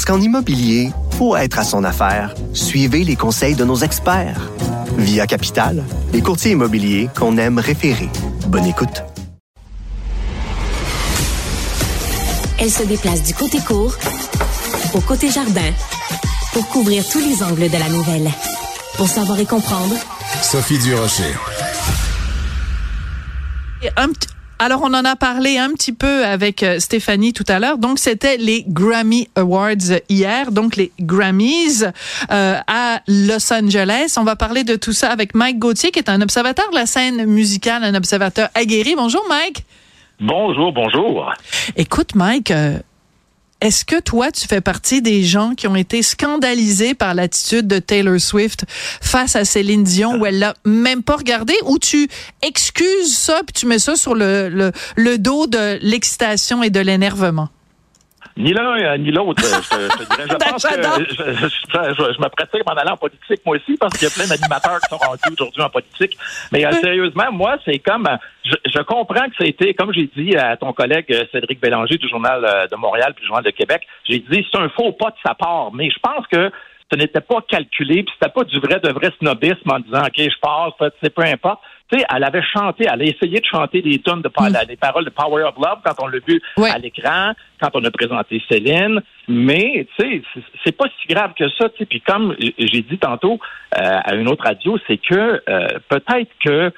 Parce qu'en immobilier, pour être à son affaire, suivez les conseils de nos experts. Via Capital, les courtiers immobiliers qu'on aime référer. Bonne écoute. Elle se déplace du côté court au côté jardin pour couvrir tous les angles de la nouvelle. Pour savoir et comprendre, Sophie Durocher. Un petit- alors, on en a parlé un petit peu avec euh, Stéphanie tout à l'heure. Donc, c'était les Grammy Awards hier, donc les Grammys euh, à Los Angeles. On va parler de tout ça avec Mike Gauthier, qui est un observateur de la scène musicale, un observateur aguerri. Bonjour, Mike. Bonjour, bonjour. Écoute, Mike, euh, est-ce que toi, tu fais partie des gens qui ont été scandalisés par l'attitude de Taylor Swift face à Céline Dion, où elle l'a même pas regardé, ou tu excuses ça puis tu mets ça sur le, le, le dos de l'excitation et de l'énervement? Ni l'un euh, ni l'autre. euh, Je, te- je te dirais, je pense que je, je, je- je me pratique en allant en politique, moi aussi, parce qu'il y a plein d'animateurs qui sont rendus aujourd'hui en politique. Mais euh, sérieusement, moi, c'est comme... Je, je comprends que ça a été, comme j'ai dit à ton collègue Cédric Bélanger du Journal de Montréal puis du Journal de Québec, j'ai dit c'est un faux pas de sa part. Mais je pense que ce n'était pas calculé, puis c'était pas du vrai de vrai snobisme en disant OK, je passe, c'est peu importe. Sais, elle avait chanté, elle a essayé de chanter des tonnes de les paroles de Power of Love quand on l'a vu Ouais. à l'écran, quand on a présenté Céline. Mais tu sais, c'est- pas si grave que ça. tu sais. Puis comme j'ai dit tantôt euh, à une autre radio, c'est que euh, peut-être que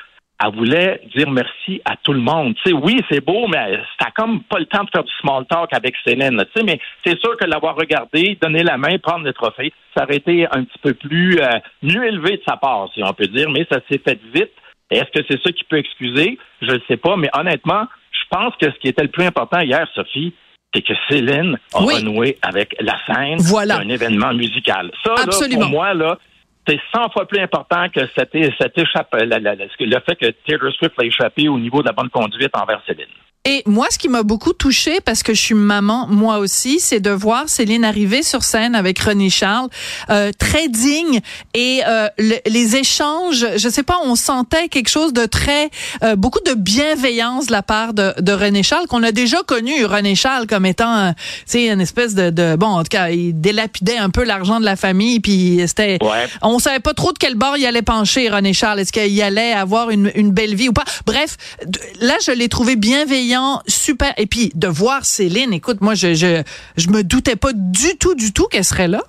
elle voulait dire merci à tout le monde. Tu sais, oui, c'est beau, mais t'as comme pas le temps de faire du small talk avec Céline. là, Tu sais, mais c'est sûr que l'avoir regardé, donner la main, prendre le trophée, ça aurait été un petit peu plus euh, mieux élevé de sa part, si on peut dire. Mais ça s'est fait vite. Est-ce que c'est ça qui peut excuser? Je ne sais pas, mais honnêtement, je pense que ce qui était le plus important hier, Sophie, c'est que Céline a Oui. renoué avec la scène Voilà. d'un événement musical. Ça, là, pour moi, là, c'est 100 fois plus important que cette, cette échappe, la- la- la- le fait que Taylor Swift a échappé au niveau de la bonne conduite envers Céline. Et moi, ce qui m'a beaucoup touchée, parce que je suis maman moi aussi, c'est de voir Céline arriver sur scène avec René Charles, euh, très digne, et euh, le- les échanges, je sais pas, on sentait quelque chose de très, euh, beaucoup de bienveillance de la part de, de René Charles, qu'on a déjà connu René Charles comme étant, euh, tu sais, une espèce de, de, bon, en tout cas, il délapidait un peu l'argent de la famille, puis c'était, Ouais. on savait pas trop de quel bord il allait pencher, René Charles. Est-ce qu'il allait avoir une, une belle vie ou pas? Bref, là, je l'ai trouvé bienveillant, super. Et puis, de voir Céline, écoute, moi, je, je, je me doutais pas du tout, du tout qu'elle serait là.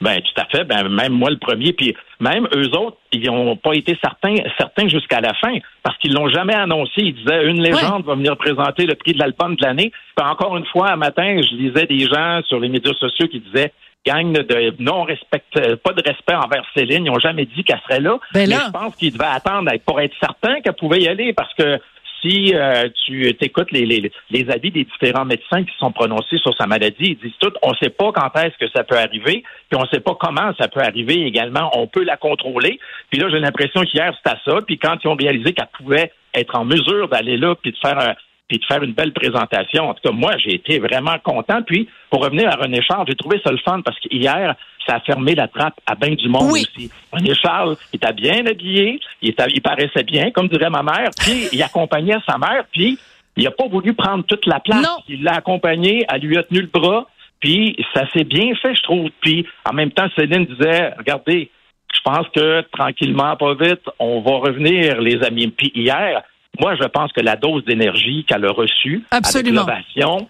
Ben tout à fait. Ben même moi le premier. Puis même eux autres, ils n'ont pas été certains, certains jusqu'à la fin parce qu'ils l'ont jamais annoncé. Ils disaient une légende va venir présenter le prix de l'album de l'année. Puis encore une fois, un matin, je lisais des gens sur les médias sociaux qui disaient gang de non respect, pas de respect envers Céline. Ils n'ont jamais dit qu'elle serait là. Ben Mais là. je pense qu'ils devaient attendre pour être certains qu'elle pouvait y aller parce que si euh, tu écoutes les, les, les avis des différents médecins qui sont prononcés sur sa maladie, ils disent tout, on ne sait pas quand est-ce que ça peut arriver, puis on ne sait pas comment ça peut arriver également. On peut la contrôler. Puis là, j'ai l'impression qu'hier, c'était ça. Puis quand ils ont réalisé qu'elle pouvait être en mesure d'aller là, puis de faire un, puis de faire une belle présentation. En tout cas, moi, j'ai été vraiment content. Puis, pour revenir à René Charles, j'ai trouvé ça le fun parce qu'hier, ça a fermé la trappe à bien du monde Oui. aussi. René Charles, il était bien habillé, il, était, il paraissait bien, comme dirait ma mère, puis il accompagnait sa mère, puis il n'a pas voulu prendre toute la place. Non. Il l'a accompagné, elle lui a tenu le bras, puis ça s'est bien fait, je trouve. Puis, en même temps, Céline disait, regardez, je pense que tranquillement, pas vite, on va revenir, les amis. Puis hier, moi, je pense que la dose d'énergie qu'elle a reçue Absolument. avec l'ovation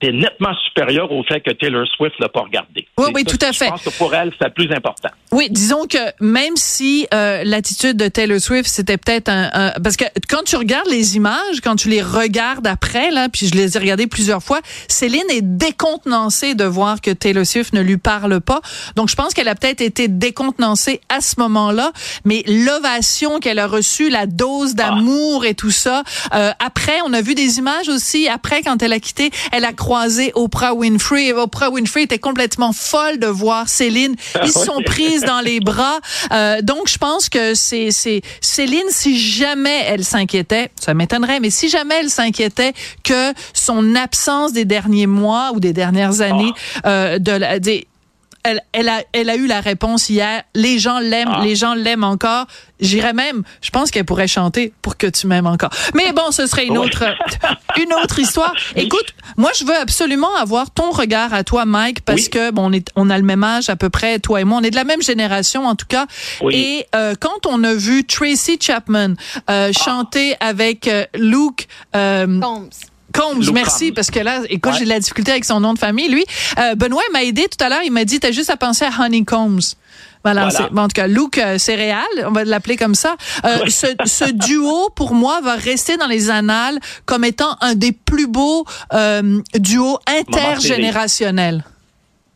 est nettement supérieure au fait que Taylor Swift l'a pas regardé. Oui, C'est oui, tout à Je fait. pense que pour elle, c'est le plus important. Oui, disons que même si euh, l'attitude de Taylor Swift, c'était peut-être un, Parce que quand tu regardes les images, quand tu les regardes après, là, puis je les ai regardées plusieurs fois, Céline est décontenancée de voir que Taylor Swift ne lui parle pas. Donc, je pense qu'elle a peut-être été décontenancée à ce moment-là, mais l'ovation qu'elle a reçue, la dose d'amour et tout ça, euh, après, on a vu des images aussi, après, quand elle a quitté, elle a croisé Oprah Winfrey. Et Oprah Winfrey était complètement folle de voir Céline. Ils sont dans les bras. Euh, donc, je pense que c'est c'est Céline, si jamais elle s'inquiétait, ça m'étonnerait, mais si jamais elle s'inquiétait que son absence des derniers mois ou des dernières années oh. euh, de la, des, elle, elle, a, elle a eu la réponse hier. Les gens l'aiment, ah. les gens l'aiment encore. J'irais même, je pense qu'elle pourrait chanter pour que tu m'aimes encore. Mais bon, ce serait une autre, une autre histoire. Écoute, moi, je veux absolument avoir ton regard à toi, Mike, parce que bon, on est, on a le même âge à peu près, toi et moi, on est de la même génération en tout cas. Et euh, quand on a vu Tracy Chapman euh, ah. chanter avec euh, Luke euh, Combs. Combs, merci, parce que là, écoute, j'ai de la difficulté avec son nom de famille. Lui, euh, Benoît m'a aidé tout à l'heure. Il m'a dit, t'as juste à penser à Honey Combs. Voilà, en tout cas, Luke euh, Céréal, on va l'appeler comme ça. Euh, ce, ce, duo, pour moi, va rester dans les annales comme étant un des plus beaux euh, duos intergénérationnels.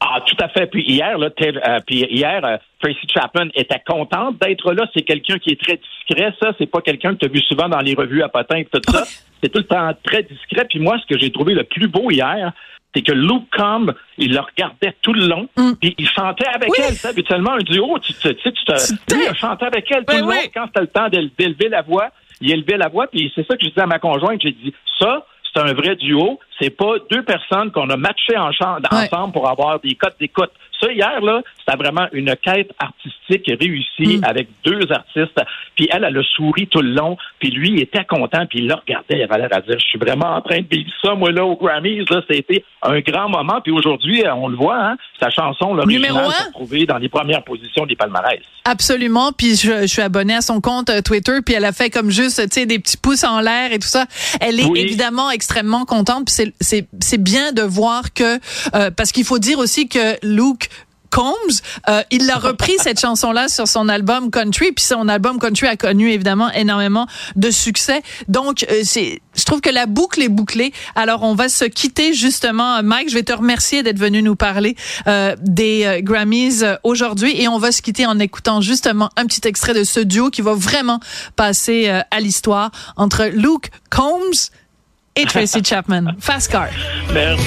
Ah, tout à fait. Puis hier, là, euh, puis hier, euh, Tracy Chapman était contente d'être là. C'est quelqu'un qui est très discret. Ça, c'est pas quelqu'un que tu as vu souvent dans les revues à potins et tout ça. C'est tout le temps très discret. Puis moi, ce que j'ai trouvé le plus beau hier, c'est que Luke Combs, il le regardait tout le long, mm. puis il chantait avec elle. C'est habituellement un duo, tu sais, tu, te, lui, il chantait avec elle tout le long. Quand c'était le temps d'élever la voix, il élevait la voie, puis c'est ça que je disais à ma conjointe. J'ai dit, ça, c'est un vrai duo. C'est pas deux personnes qu'on a matchées ensemble pour avoir des codes d'écoute. Ça, hier, là, c'était vraiment une quête artistique réussie mm. avec deux artistes. Puis elle, elle a souri tout le long. Puis lui, il était content. Puis il la regardait. Il avait l'air à dire, je suis vraiment en train de vivre ça, moi, là, au Grammys. Là, c'était un grand moment. Puis aujourd'hui, on le voit, hein, sa chanson, l'original, s'est trouvée dans les premières positions des palmarès. Absolument. Puis je, suis abonné à son compte euh, Twitter. Puis elle a fait comme juste, tu sais, des petits pouces en l'air et tout ça. Elle est évidemment extrêmement contente. Puis c'est bien de voir que, euh, parce qu'il faut dire aussi que Luke Combs, euh, il a repris cette chanson-là sur son album Country, puis son album Country a connu évidemment énormément de succès. Donc, euh, c'est, je trouve que la boucle est bouclée. Alors, on va se quitter justement. Mike, je vais te remercier d'être venu nous parler euh, des Grammys aujourd'hui, et on va se quitter en écoutant justement un petit extrait de ce duo qui va vraiment passer à l'histoire entre Luke Combs et Tracy Chapman. Fast Car. Merci.